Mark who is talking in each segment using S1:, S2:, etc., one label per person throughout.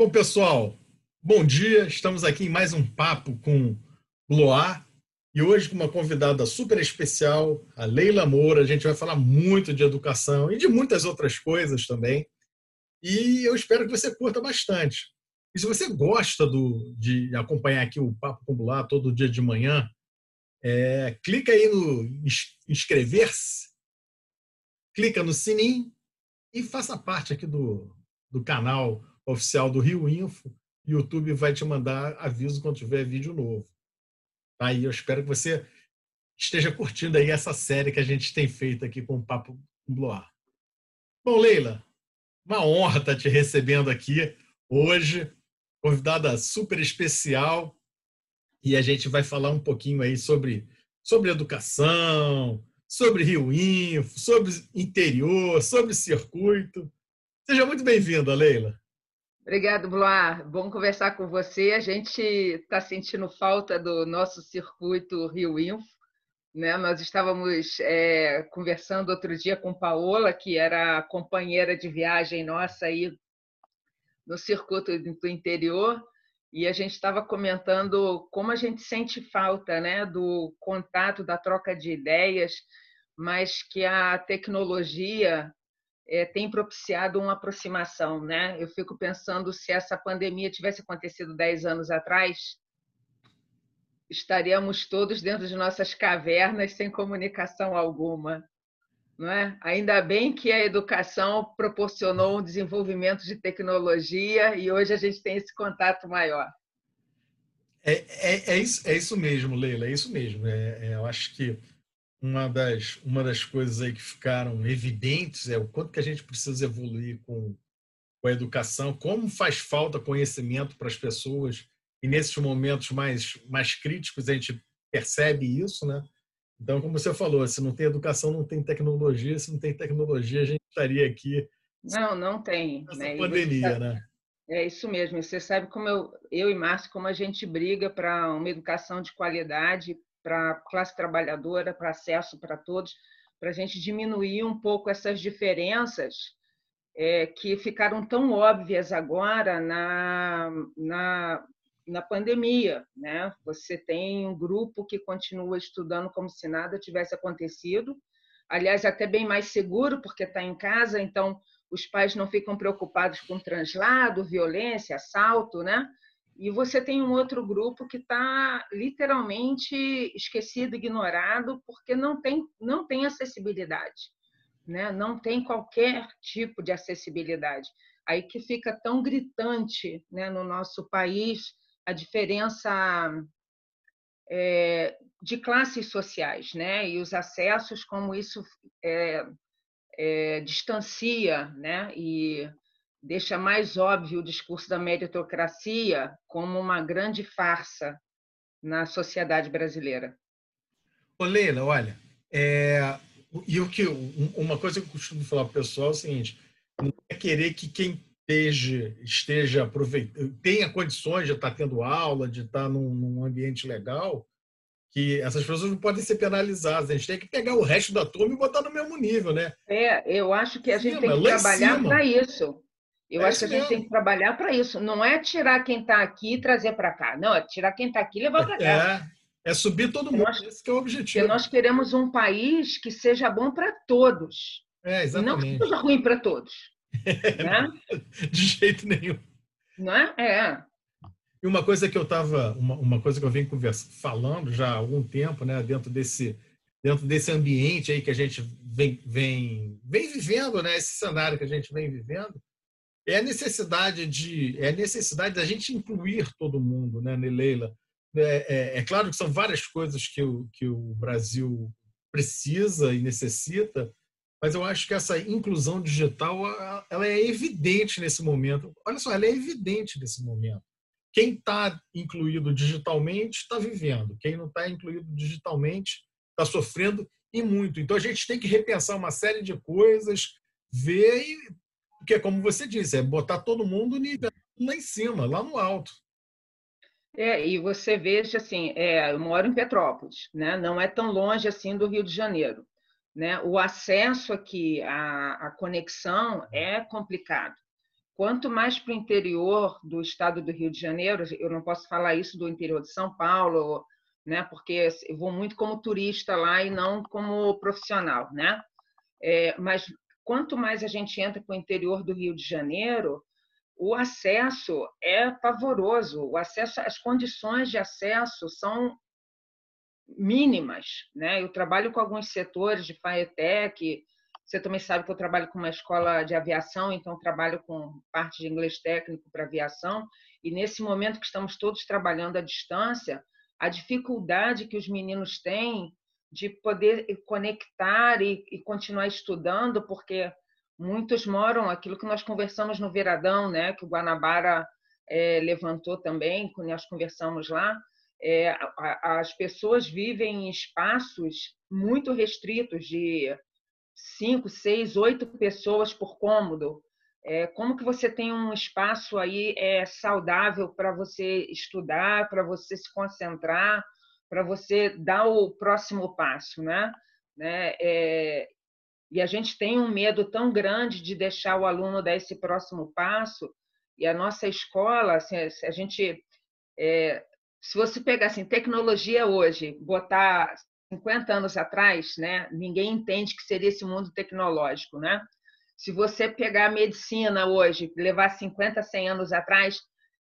S1: Bom, pessoal, bom dia. Estamos aqui em mais um papo com Loar e hoje com uma convidada super especial, a Leila Moura. A gente vai falar muito de educação e de muitas outras coisas também. E eu espero que você curta bastante. E se você gosta do, de acompanhar aqui o Papo com Loar todo dia de manhã, é, clica aí no inscrever-se, clica no sininho e faça parte aqui do, do canal oficial do Rio Info, YouTube vai te mandar aviso quando tiver vídeo novo. Tá? E eu espero que você esteja curtindo aí essa série que a gente tem feito aqui com o Papo Bloar. Bom, Leila, uma honra estar te recebendo aqui hoje, convidada super especial, e a gente vai falar um pouquinho aí sobre, sobre educação, sobre Rio Info, sobre interior, sobre circuito. Seja muito bem-vinda, Leila.
S2: Obrigado, Bloar. Bom conversar com você. A gente está sentindo falta do nosso circuito Rio Info. Né? Nós estávamos é, conversando outro dia com Paola, que era companheira de viagem nossa aí no circuito do interior, e a gente estava comentando como a gente sente falta né, do contato, da troca de ideias, mas que a tecnologia é, tem propiciado uma aproximação, né? Eu fico pensando se essa pandemia tivesse acontecido 10 anos atrás, estaríamos todos dentro de nossas cavernas sem comunicação alguma. É? Ainda bem que a educação proporcionou um desenvolvimento de tecnologia e hoje a gente tem esse contato maior.
S1: É, é, é, isso, é isso mesmo, Leila, é isso mesmo. É, é, eu acho que uma das, uma das coisas aí que ficaram evidentes é o quanto que a gente precisa evoluir com, com a educação, como faz falta conhecimento para as pessoas, e nesses momentos mais, mais críticos a gente percebe isso, né? Então, como você falou, se não tem educação, não tem tecnologia, se não tem tecnologia, a gente estaria aqui.
S2: Não, não tem.
S1: Nessa né? pandemia,
S2: sabe,
S1: né?
S2: É isso mesmo. Você sabe como eu, eu e Márcio, como a gente briga para uma educação de qualidade, para a classe trabalhadora, para acesso para todos, para a gente diminuir um pouco essas diferenças é, que ficaram tão óbvias agora na, na, na pandemia. Né? Você tem um grupo que continua estudando como se nada tivesse acontecido, aliás, até bem mais seguro, porque está em casa, então os pais não ficam preocupados com translado, violência, assalto, né? E você tem um outro grupo que está literalmente esquecido, ignorado, porque não tem, não tem acessibilidade, né? não tem qualquer tipo de acessibilidade. Aí que fica tão gritante né, no nosso país a diferença é, de classes sociais, né? E os acessos, como isso é, é, distancia, né? E deixa mais óbvio o discurso da meritocracia como uma grande farsa na sociedade brasileira.
S1: Ô Leila, olha, é, e o que uma coisa que eu costumo falar para o pessoal é o seguinte: não é querer que quem esteja, esteja aproveitando, tenha condições de estar tendo aula, de estar num, num ambiente legal, que essas pessoas não podem ser penalizadas. A gente tem que pegar o resto da turma e botar no mesmo nível, né?
S2: É, eu acho que a gente tem que trabalhar para isso. Eu é acho que a gente mesmo. tem que trabalhar para isso. Não é tirar quem está aqui e trazer para cá. Não, é tirar quem está aqui e levar para cá.
S1: É, é subir todo mundo. Nós, Esse é o objetivo.
S2: nós queremos um país que seja bom para todos.
S1: É, exatamente.
S2: Não que seja ruim para todos. Né?
S1: De jeito nenhum.
S2: Não é? É.
S1: E uma coisa que eu estava, uma, uma coisa que eu venho conversa, falando já há algum tempo, né, dentro desse, dentro desse ambiente aí que a gente vem, vem, vem vivendo, né, esse cenário que a gente vem vivendo, é a necessidade de é a necessidade da gente incluir todo mundo, né, Leila? É, é, é, claro que são várias coisas que o, que o Brasil precisa e necessita, mas eu acho que essa inclusão digital ela é evidente nesse momento. Olha só, ela é evidente nesse momento. Quem está incluído digitalmente está vivendo, quem não está incluído digitalmente está sofrendo e muito. Então a gente tem que repensar uma série de coisas, ver e porque, como você disse, é botar todo mundo lá em cima, lá no alto.
S2: É, e você veja assim, é, eu moro em Petrópolis, né? não é tão longe assim do Rio de Janeiro. Né? O acesso aqui, a, a conexão é complicado. Quanto mais para o interior do estado do Rio de Janeiro, eu não posso falar isso do interior de São Paulo, né? Porque eu vou muito como turista lá e não como profissional, né? É, mas quanto mais a gente entra para o interior do Rio de Janeiro, o acesso é pavoroso. O acesso, as condições de acesso são mínimas, né? Eu trabalho com alguns setores de FAETEC, você também sabe que eu trabalho com uma escola de aviação, então trabalho com parte de inglês técnico para aviação. E nesse momento que estamos todos trabalhando à distância, a dificuldade que os meninos têm de poder conectar e, e continuar estudando, porque muitos moram aquilo que nós conversamos no Veradão, né? Que o Guanabara é, levantou também, quando nós conversamos lá. É, as pessoas vivem em espaços muito restritos de cinco, seis, oito pessoas por cômodo. É, como que você tem um espaço aí é, saudável para você estudar, para você se concentrar, para você dar o próximo passo, né? né? É, e a gente tem um medo tão grande de deixar o aluno dar esse próximo passo. E a nossa escola, assim, a gente, é, se você pegar assim, tecnologia hoje, botar 50 anos atrás, né, ninguém entende que seria esse mundo tecnológico, né? Se você pegar a medicina hoje, levar 50, 100 anos atrás,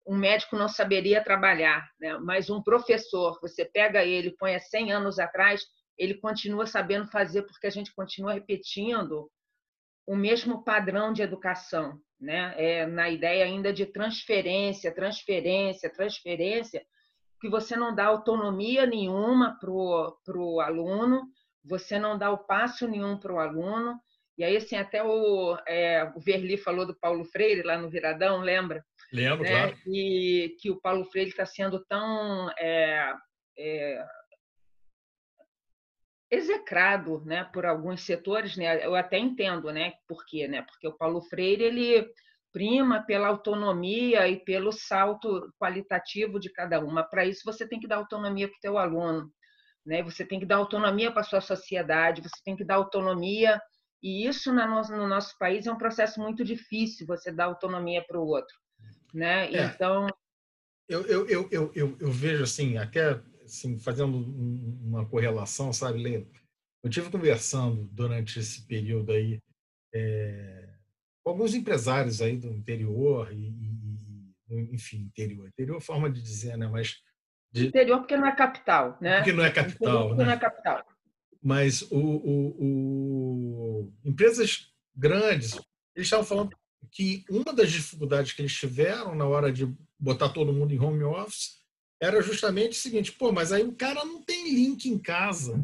S2: um médico não saberia trabalhar, né? Mas um professor, você pega ele, põe 100 anos atrás, ele continua sabendo fazer porque a gente continua repetindo o mesmo padrão de educação, né? É na ideia ainda de transferência, transferência, transferência, que você não dá autonomia nenhuma para o aluno, você não dá o passo nenhum para o aluno. E aí, assim, até o, é, o Verli falou do Paulo Freire lá no Viradão, lembra?
S1: Lembro, né? claro.
S2: E que o Paulo Freire está sendo tão é, é, execrado né, por alguns setores, né? eu até entendo né, por quê, né? porque o Paulo Freire ele prima pela autonomia e pelo salto qualitativo de cada uma. Para isso, você tem que dar autonomia para o teu aluno, né? Você tem que dar autonomia para a sua sociedade, você tem que dar autonomia e isso no nosso país é um processo muito difícil, você dar autonomia para o outro, né? É. Então
S1: eu, eu, eu, eu, eu, eu vejo assim, até assim, fazendo uma correlação, sabe, Lê? Eu tive conversando durante esse período aí é, alguns empresários aí do interior e, e enfim, interior. Interior é forma de dizer, né? Mas
S2: de... interior porque não é capital, né?
S1: Porque não é capital,
S2: porque né? não é capital.
S1: Mas o, o, o, empresas grandes, eles estavam falando que uma das dificuldades que eles tiveram na hora de botar todo mundo em home office era justamente o seguinte, pô, mas aí o cara não tem link em casa.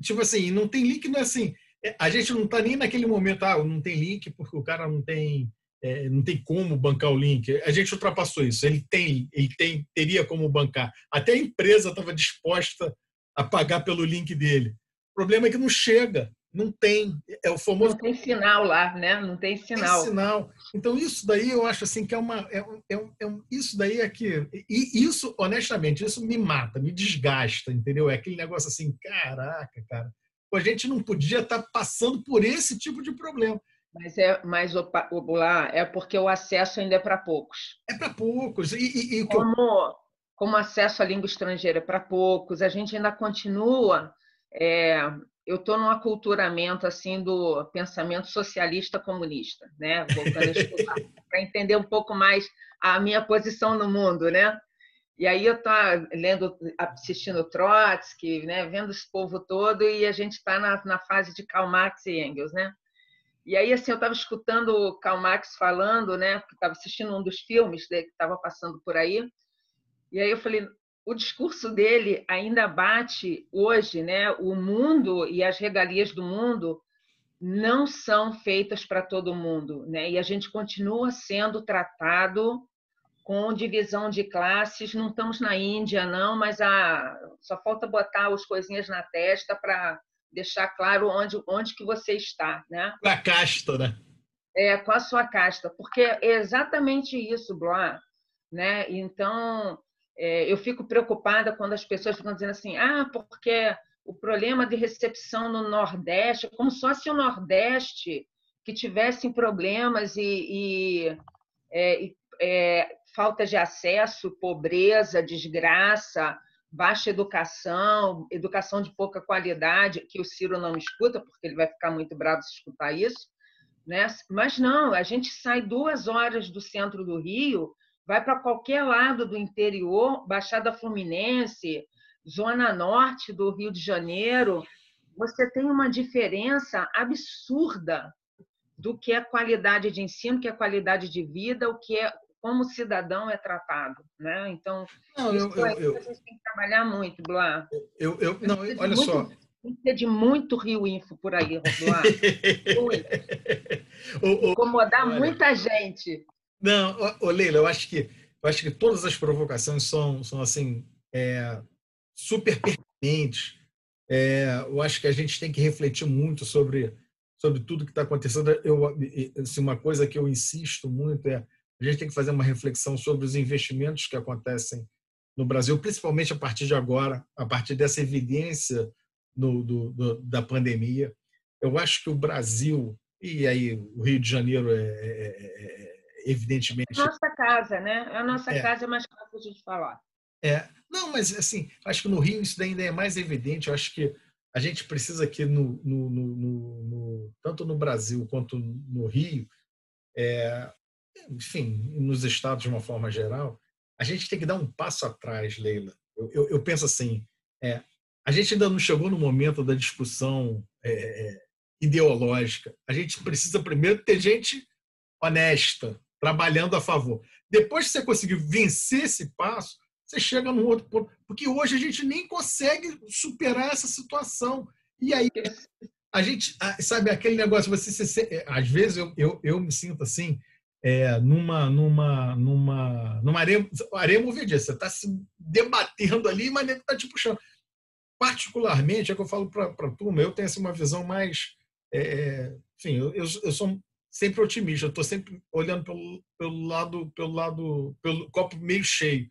S1: Tipo assim, não tem link, não é assim, a gente não está nem naquele momento, ah, não tem link porque o cara não tem, é, não tem como bancar o link. A gente ultrapassou isso. Ele tem, ele tem, teria como bancar. Até a empresa estava disposta a pagar pelo link dele. O problema é que não chega, não tem. É o famoso.
S2: Não tem sinal lá, né? Não tem sinal.
S1: Tem sinal. Então isso daí eu acho assim que é uma, é, é, é isso daí é que e isso honestamente isso me mata, me desgasta, entendeu? É aquele negócio assim, caraca, cara a gente não podia estar passando por esse tipo de problema.
S2: Mas é, lá é porque o acesso ainda é para poucos.
S1: É para poucos. E, e, e
S2: como, como acesso à língua estrangeira é para poucos, a gente ainda continua. É, eu estou num aculturamento assim do pensamento socialista comunista, né? Voltando a estudar, para entender um pouco mais a minha posição no mundo, né? E aí eu estou lendo, assistindo Trotsky, né, vendo esse povo todo, e a gente está na, na fase de Karl Marx e Engels, né? E aí assim eu estava escutando o Karl Marx falando, né, porque estava assistindo um dos filmes que estava passando por aí, e aí eu falei, o discurso dele ainda bate hoje, né? O mundo e as regalias do mundo não são feitas para todo mundo, né? E a gente continua sendo tratado com divisão de classes. Não estamos na Índia, não, mas a, só falta botar as coisinhas na testa para deixar claro onde, onde que você está. Né?
S1: Com a casta, né?
S2: É, com a sua casta. Porque é exatamente isso, Blois. Né? Então, é, eu fico preocupada quando as pessoas ficam dizendo assim, ah, porque o problema de recepção no Nordeste, como só se o Nordeste que tivessem problemas e, e, é, e é, falta de acesso, pobreza, desgraça, baixa educação, educação de pouca qualidade, que o Ciro não escuta, porque ele vai ficar muito bravo se escutar isso. Né? Mas não, a gente sai duas horas do centro do Rio, vai para qualquer lado do interior, Baixada Fluminense, Zona Norte do Rio de Janeiro, você tem uma diferença absurda do que é qualidade de ensino, que é qualidade de vida, o que é como o cidadão é tratado, né? Então, não, isso eu, eu, a gente tem que trabalhar muito, Blá.
S1: Eu, eu, não, olha muito, só.
S2: Tem que ter de muito Rio Info por aí, Blá. Incomodar olha, muita gente.
S1: Não, ô, Leila, eu acho que eu acho que todas as provocações são, são assim é, super pertinentes. É, eu acho que a gente tem que refletir muito sobre sobre tudo que está acontecendo. Eu, assim, uma coisa que eu insisto muito é a gente tem que fazer uma reflexão sobre os investimentos que acontecem no Brasil, principalmente a partir de agora, a partir dessa evidência no, do, do, da pandemia. Eu acho que o Brasil, e aí o Rio de Janeiro é, é, é, é evidentemente.
S2: É nossa casa, né? É a nossa é. casa, é mais fácil de falar.
S1: É, não, mas assim, acho que no Rio isso ainda é mais evidente. Eu acho que a gente precisa aqui, no, no, no, no tanto no Brasil quanto no Rio, é, enfim, nos estados de uma forma geral, a gente tem que dar um passo atrás, Leila. Eu, eu, eu penso assim, é, a gente ainda não chegou no momento da discussão é, é ideológica. A gente precisa primeiro ter gente honesta, trabalhando a favor. Depois que você conseguir vencer esse passo, você chega num outro ponto. Porque hoje a gente nem consegue superar essa situação. E aí, a gente, sabe, aquele negócio, você, você às vezes eu, eu, eu me sinto assim, é, numa, numa, numa, numa areia, areia movediça. Você está se debatendo ali, mas ele está te puxando. Particularmente, é que eu falo para a turma, eu tenho assim, uma visão mais. É, é, enfim, eu, eu, eu sou sempre otimista, eu estou sempre olhando pelo, pelo lado, pelo lado, pelo copo meio cheio.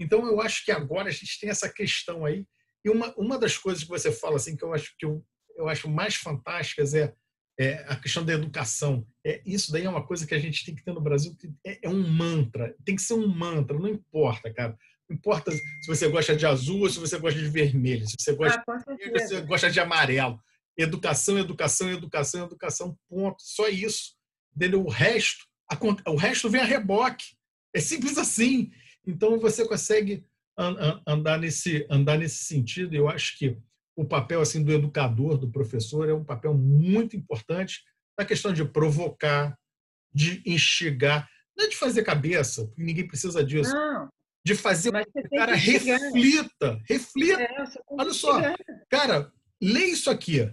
S1: Então, eu acho que agora a gente tem essa questão aí. E uma, uma das coisas que você fala, assim, que eu acho que eu, eu acho mais fantásticas é, é a questão da educação. É, isso daí é uma coisa que a gente tem que ter no Brasil, que é, é um mantra. Tem que ser um mantra, não importa, cara. Não importa se você gosta de azul ou se você gosta de vermelho, se você gosta, ah, de, se você gosta de amarelo. Educação, educação, educação, educação, ponto. Só isso. Entendeu? O resto, a, o resto vem a reboque. É simples assim. Então você consegue andar nesse andar nesse sentido. Eu acho que o papel assim do educador, do professor, é um papel muito importante na questão de provocar, de instigar, não é de fazer cabeça, porque ninguém precisa disso. Não, de fazer o cara reflita, reflita. É, Olha só, cara, lê isso aqui.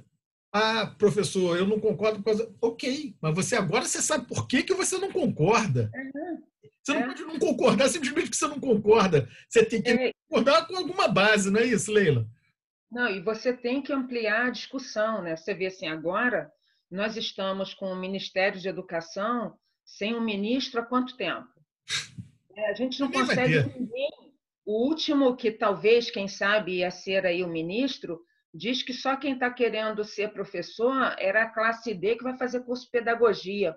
S1: Ah, professor, eu não concordo com causa. Ok, mas você agora você sabe por que, que você não concorda. Uhum. Você não é. pode não concordar simplesmente porque você não concorda. Você tem que é. concordar com alguma base, não é isso, Leila?
S2: Não, e você tem que ampliar a discussão, né? Você vê assim, agora nós estamos com o Ministério de Educação sem um ministro há quanto tempo? É, a gente não consegue ninguém. O último que talvez, quem sabe, ia ser aí o ministro, diz que só quem está querendo ser professor era a classe D que vai fazer curso de pedagogia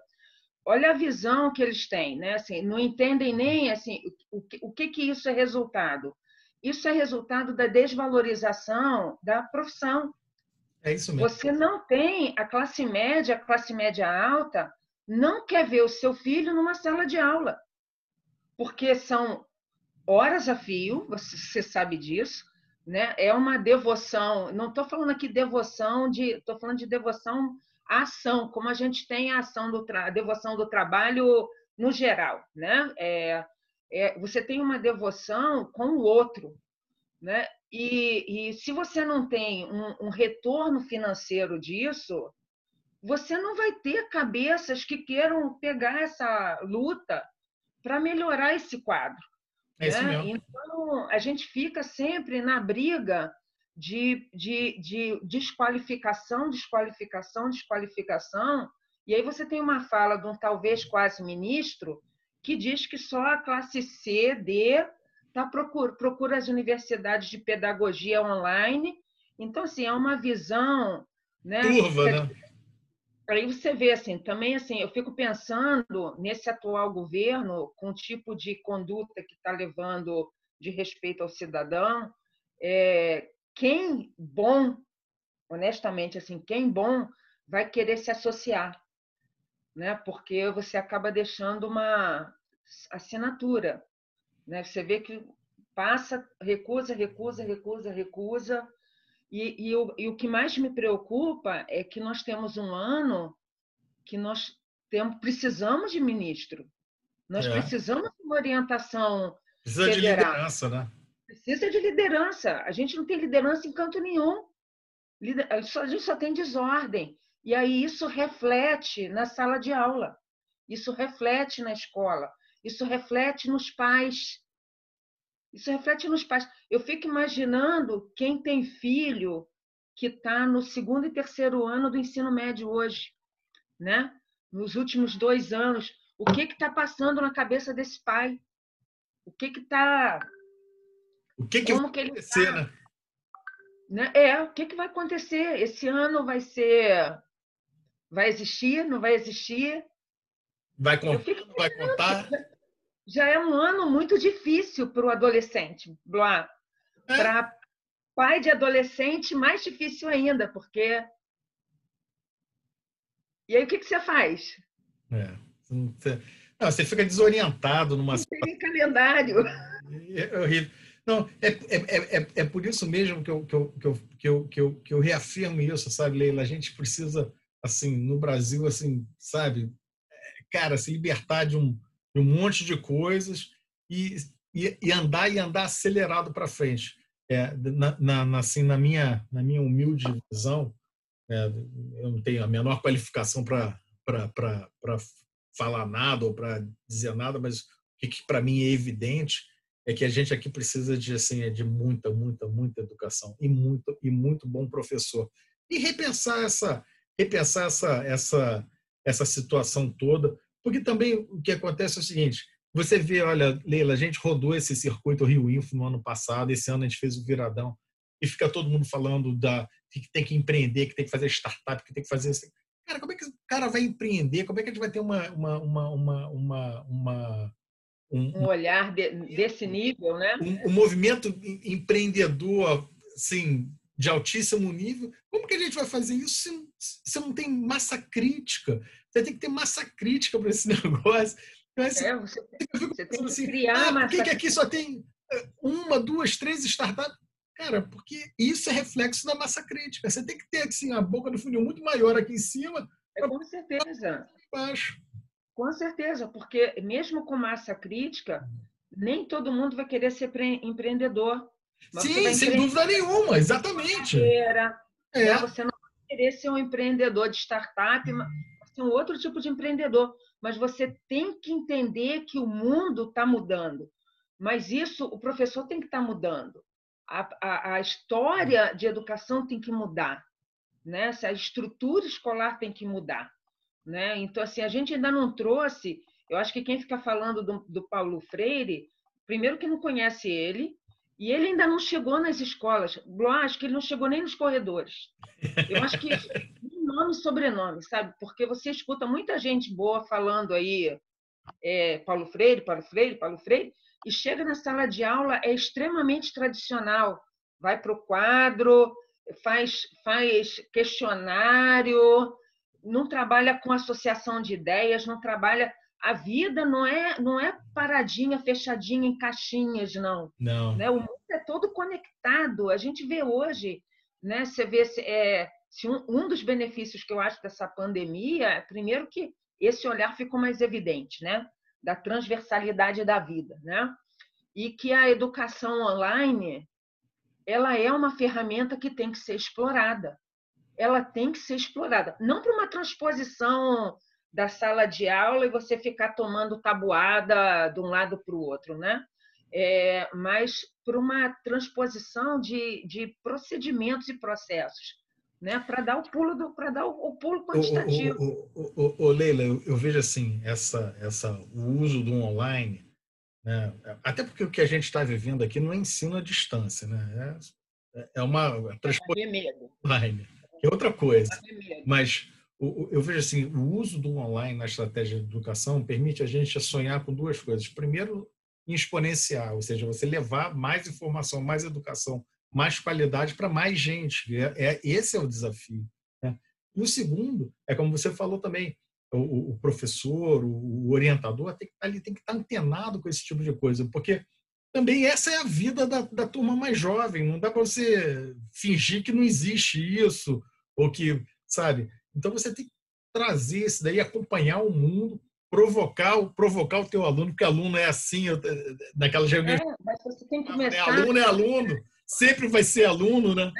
S2: olha a visão que eles têm, né? Assim, não entendem nem assim o que, o que, que isso é resultado. Isso é resultado da desvalorização da profissão.
S1: É isso mesmo.
S2: Você não tem a classe média, a classe média alta, não quer ver o seu filho numa sala de aula, porque são horas a fio, você sabe disso, né? É uma devoção. Não estou falando aqui devoção de, estou falando de devoção a ação, como a gente tem a ação do a devoção do trabalho no geral, né? É, é, você tem uma devoção com o outro, né? E, e se você não tem um, um retorno financeiro disso, você não vai ter cabeças que queiram pegar essa luta para melhorar esse quadro.
S1: É né?
S2: Então, a gente fica sempre na briga de, de, de desqualificação, desqualificação, desqualificação. E aí você tem uma fala de um talvez quase ministro que diz que só a classe C, D, tá procura, procura as universidades de pedagogia online Então, assim, é uma visão. Né,
S1: Turva, né?
S2: Aí você vê, assim, também, assim, eu fico pensando nesse atual governo, com o tipo de conduta que está levando de respeito ao cidadão, é, quem bom, honestamente, assim, quem bom vai querer se associar, né? Porque você acaba deixando uma assinatura, né? Você vê que passa, recusa, recusa, recusa, recusa. E, e, o, e o que mais me preocupa é que nós temos um ano que nós temos, precisamos de ministro. Nós é. precisamos de uma orientação.
S1: Precisa federal. de liderança, né?
S2: Precisa de liderança. A gente não tem liderança em canto nenhum. A gente só tem desordem. E aí isso reflete na sala de aula, isso reflete na escola, isso reflete nos pais. Isso reflete nos pais. Eu fico imaginando quem tem filho que está no segundo e terceiro ano do ensino médio hoje, né? Nos últimos dois anos, o que está passando na cabeça desse pai? O que está
S1: o que, que Como vai que acontecer, tá?
S2: né? É, o que, que vai acontecer? Esse ano vai ser. Vai existir? Não vai existir?
S1: Vai contar? Fico... Vai contar?
S2: Já é um ano muito difícil para o adolescente, Blois. É. Para pai de adolescente, mais difícil ainda, porque. E aí, o que, que você faz?
S1: É. Não, você fica desorientado numa. Não
S2: tem calendário.
S1: É horrível. Não, é, é, é, é por isso mesmo que eu, que, eu, que, eu, que, eu, que, eu, que eu reafirmo isso, sabe, Leila? A gente precisa, assim, no Brasil, assim, sabe, cara, se libertar de um, de um monte de coisas e, e, e andar e andar acelerado para frente. É, na, na, assim, na, minha, na minha humilde visão, é, eu não tenho a menor qualificação para falar nada ou para dizer nada, mas o que, que para mim é evidente é que a gente aqui precisa de assim é de muita muita muita educação e muito e muito bom professor e repensar essa repensar essa essa essa situação toda porque também o que acontece é o seguinte você vê olha Leila a gente rodou esse circuito Rio Info no ano passado esse ano a gente fez o viradão e fica todo mundo falando da que tem que empreender que tem que fazer startup que tem que fazer assim. cara como é que o cara vai empreender como é que a gente vai ter uma uma uma uma, uma,
S2: um, um olhar de, desse nível, né?
S1: Um, um, movimento empreendedor, assim, de altíssimo nível. Como que a gente vai fazer isso se, se não tem massa crítica? Você tem que ter massa crítica para esse negócio.
S2: Mas, é, você, você tem que assim, criar
S1: ah, massa... Por que, que aqui só tem eh, uma, duas, três startups? Cara, porque isso é reflexo da massa crítica. Você tem que ter assim, a boca do funil muito maior aqui em cima.
S2: É, com certeza.
S1: Embaixo.
S2: Com certeza, porque mesmo com massa crítica, nem todo mundo vai querer ser empreendedor.
S1: Sim, sem dúvida nenhuma, exatamente.
S2: Carreira, é. né? Você não vai querer ser um empreendedor de startup, mas ser um outro tipo de empreendedor. Mas você tem que entender que o mundo está mudando. Mas isso o professor tem que estar tá mudando. A, a, a, história de educação tem que mudar. Né? A estrutura escolar tem que mudar. Né? Então, assim, a gente ainda não trouxe. Eu acho que quem fica falando do, do Paulo Freire, primeiro que não conhece ele, e ele ainda não chegou nas escolas. Acho que ele não chegou nem nos corredores. Eu acho que nome e sobrenome, sabe? Porque você escuta muita gente boa falando aí é, Paulo Freire, Paulo Freire, Paulo Freire, e chega na sala de aula, é extremamente tradicional. Vai para o quadro, faz, faz questionário, não trabalha com associação de ideias, não trabalha. A vida não é não é paradinha, fechadinha em caixinhas, não.
S1: Não.
S2: Né? O mundo é todo conectado. A gente vê hoje, né? Você vê é, se um, um dos benefícios que eu acho dessa pandemia é primeiro que esse olhar ficou mais evidente, né? Da transversalidade da vida, né? E que a educação online ela é uma ferramenta que tem que ser explorada ela tem que ser explorada. Não para uma transposição da sala de aula e você ficar tomando tabuada de um lado para o outro, né? É, mas para uma transposição de, de procedimentos e processos, né? Para dar o pulo do, para dar o, o, pulo quantitativo.
S1: O, o, o, Leila, eu, eu, vejo assim essa essa o uso do online, né? Até porque o que a gente está vivendo aqui não é ensino à distância, né? é uma transposição online, é outra coisa. Mas eu vejo assim, o uso do online na estratégia de educação permite a gente sonhar com duas coisas. Primeiro, em exponencial, ou seja, você levar mais informação, mais educação, mais qualidade para mais gente. É, é, esse é o desafio. Né? E o segundo é como você falou também, o, o professor, o, o orientador tem que estar tá ali, tem que estar tá antenado com esse tipo de coisa, porque também essa é a vida da, da turma mais jovem. Não dá para você fingir que não existe isso ou que, sabe? Então você tem que trazer isso daí, acompanhar o mundo, provocar, provocar o teu aluno, porque aluno é assim, naquela
S2: É, mas você tem que é começar.
S1: É aluno é aluno, sempre vai ser aluno, né?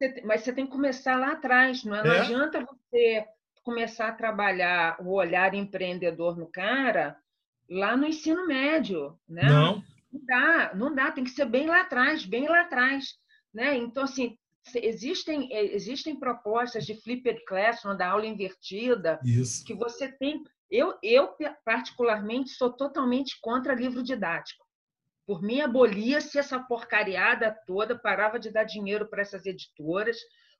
S2: É, mas você tem que começar lá atrás, não, é? não é? adianta você começar a trabalhar o olhar empreendedor no cara lá no ensino médio, né?
S1: Não.
S2: Não dá, não dá, tem que ser bem lá atrás, bem lá atrás, né? Então assim, existem existem propostas de flipped classroom, da aula invertida,
S1: Isso.
S2: que você tem eu, eu, particularmente, sou totalmente contra livro didático. Por mim, abolia-se essa porcariada toda, parava de dar dinheiro para essas editoras,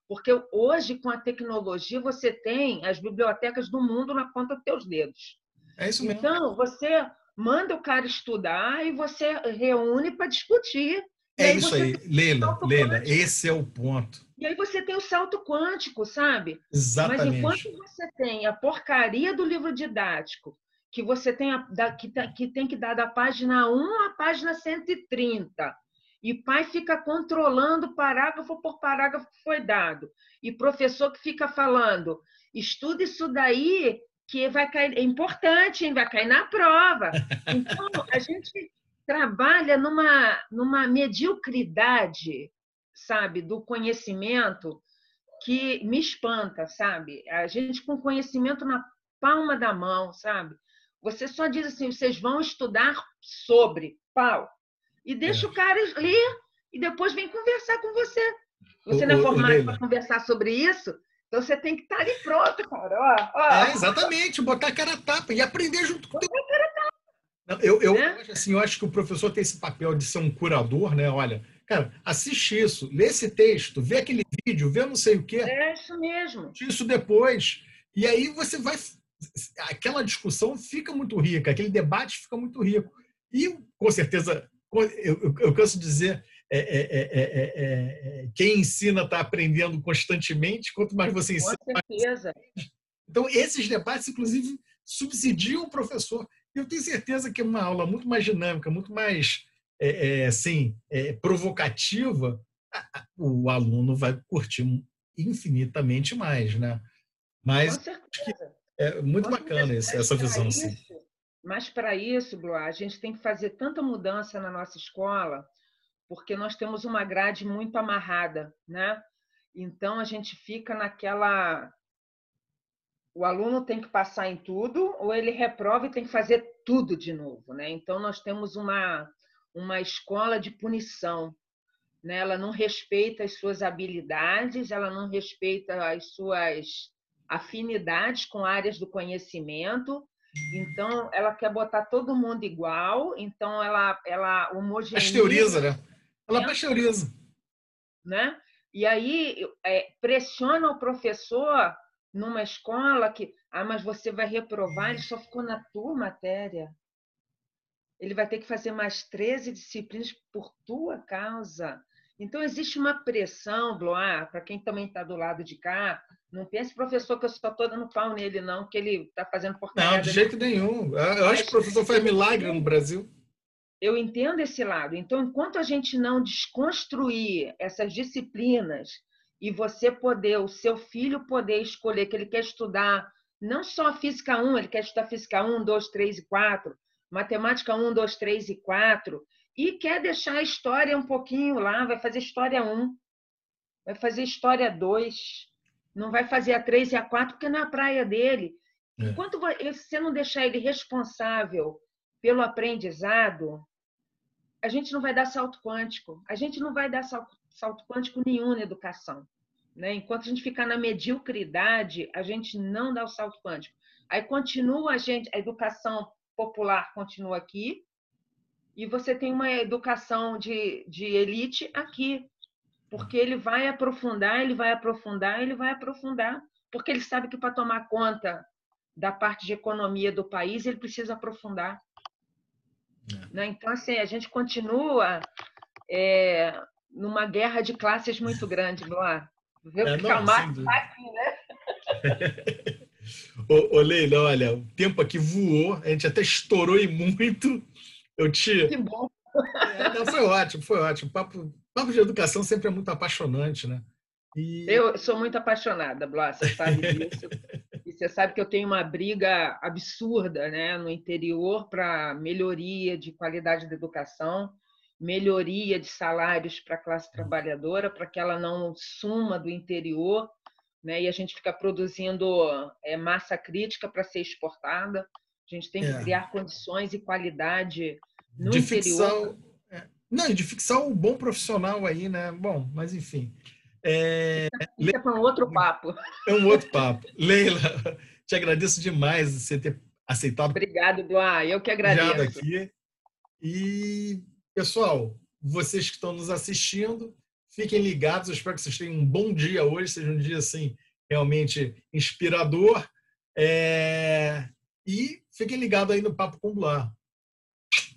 S2: porque hoje, com a tecnologia, você tem as bibliotecas do mundo na ponta dos teus dedos.
S1: É isso mesmo.
S2: Então, você manda o cara estudar e você reúne para discutir.
S1: É isso aí, Leila, Leila, esse é o ponto.
S2: E aí você tem o salto quântico, sabe?
S1: Exatamente.
S2: Mas enquanto você tem a porcaria do livro didático, que você tem, a, da, que, que tem que dar da página 1 à página 130, e pai fica controlando parágrafo por parágrafo que foi dado, e professor que fica falando, estuda isso daí que vai cair, é importante, hein? vai cair na prova. Então, a gente trabalha numa, numa mediocridade sabe, do conhecimento que me espanta, sabe? A gente com conhecimento na palma da mão, sabe? Você só diz assim, vocês vão estudar sobre pau. E deixa é. o cara ler e depois vem conversar com você. Você não é formado para conversar sobre isso? Então você tem que estar tá ali pronto, cara. Ó, ó.
S1: É, exatamente, botar a cara a tapa e aprender junto com o teu. Eu, eu, é? assim, eu acho que o professor tem esse papel de ser um curador, né? Olha, Cara, assiste isso, lê esse texto, vê aquele vídeo, vê não sei o quê.
S2: É isso mesmo.
S1: Isso depois. E aí você vai. Aquela discussão fica muito rica, aquele debate fica muito rico. E, com certeza, eu, eu canso de dizer, é é é, é, é, é, quem ensina está aprendendo constantemente, quanto mais você ensina.
S2: Com certeza.
S1: Mais... Então, esses debates, inclusive, subsidiam o professor. Eu tenho certeza que é uma aula muito mais dinâmica, muito mais é, é, assim, é, provocativa, o aluno vai curtir infinitamente mais, né? Mas é muito bacana esse, essa visão. Isso, assim.
S2: Mas para isso, Blois, a gente tem que fazer tanta mudança na nossa escola, porque nós temos uma grade muito amarrada, né? Então a gente fica naquela o aluno tem que passar em tudo ou ele reprova e tem que fazer tudo de novo, né? Então nós temos uma uma escola de punição. Né? Ela não respeita as suas habilidades, ela não respeita as suas afinidades com áreas do conhecimento. Então, ela quer botar todo mundo igual, então ela, ela homogeneiza.
S1: Pasteuriza, né? Ela pasteuriza.
S2: Né? E aí é, pressiona o professor numa escola que, ah, mas você vai reprovar, ele só ficou na tua matéria ele vai ter que fazer mais 13 disciplinas por tua causa. Então, existe uma pressão, Bloar, para quem também está do lado de cá. Não pense, professor, que eu só estou dando pau nele, não, que ele está fazendo porcaria.
S1: Não, de jeito nenhum. Eu acho que o professor faz milagre no Brasil.
S2: Eu entendo esse lado. Então, enquanto a gente não desconstruir essas disciplinas e você poder, o seu filho poder escolher que ele quer estudar não só física 1, ele quer estudar física 1, 2, 3 e 4, matemática 1, 2, 3 e 4, e quer deixar a história um pouquinho lá, vai fazer história 1, vai fazer história 2, não vai fazer a 3 e a 4, porque não é a praia dele. É. Enquanto você não deixar ele responsável pelo aprendizado, a gente não vai dar salto quântico. A gente não vai dar salto, salto quântico nenhum na educação. Né? Enquanto a gente ficar na mediocridade, a gente não dá o salto quântico. Aí continua a gente, a educação popular continua aqui e você tem uma educação de, de elite aqui. porque ele vai aprofundar, ele vai aprofundar, ele vai aprofundar, porque ele sabe que para tomar conta da parte de economia do país, ele precisa aprofundar. É. Né? Então, assim, a gente continua é, numa guerra de classes muito grande, Luar. Vê é, não,
S1: tá aqui, né? ô, ô, Leila, olha, o tempo aqui voou, a gente até estourou e muito. Eu te.
S2: Que bom.
S1: É, não, foi ótimo, foi ótimo. Papo, papo de educação sempre é muito apaixonante, né?
S2: E... Eu sou muito apaixonada, Blá, você sabe disso. e você sabe que eu tenho uma briga absurda né, no interior para melhoria de qualidade da educação, melhoria de salários para a classe trabalhadora, para que ela não suma do interior, né, e a gente fica produzindo é, massa crítica para ser exportada. A gente tem que é. criar condições e qualidade no de interior. Fixar,
S1: é, não, e de fixar um bom profissional aí, né? Bom, mas enfim.
S2: É, Isso é um outro papo.
S1: É um outro papo. Leila, te agradeço demais você ter aceitado.
S2: Obrigado, Duá. Eu que agradeço.
S1: aqui. E, pessoal, vocês que estão nos assistindo, fiquem ligados. Eu espero que vocês tenham um bom dia hoje, seja um dia assim realmente inspirador. É... E fiquem ligados aí no Papo com Blá.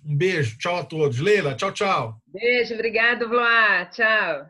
S1: Um beijo, tchau a todos. Leila, tchau, tchau.
S2: Beijo, obrigado, Vloar. Tchau.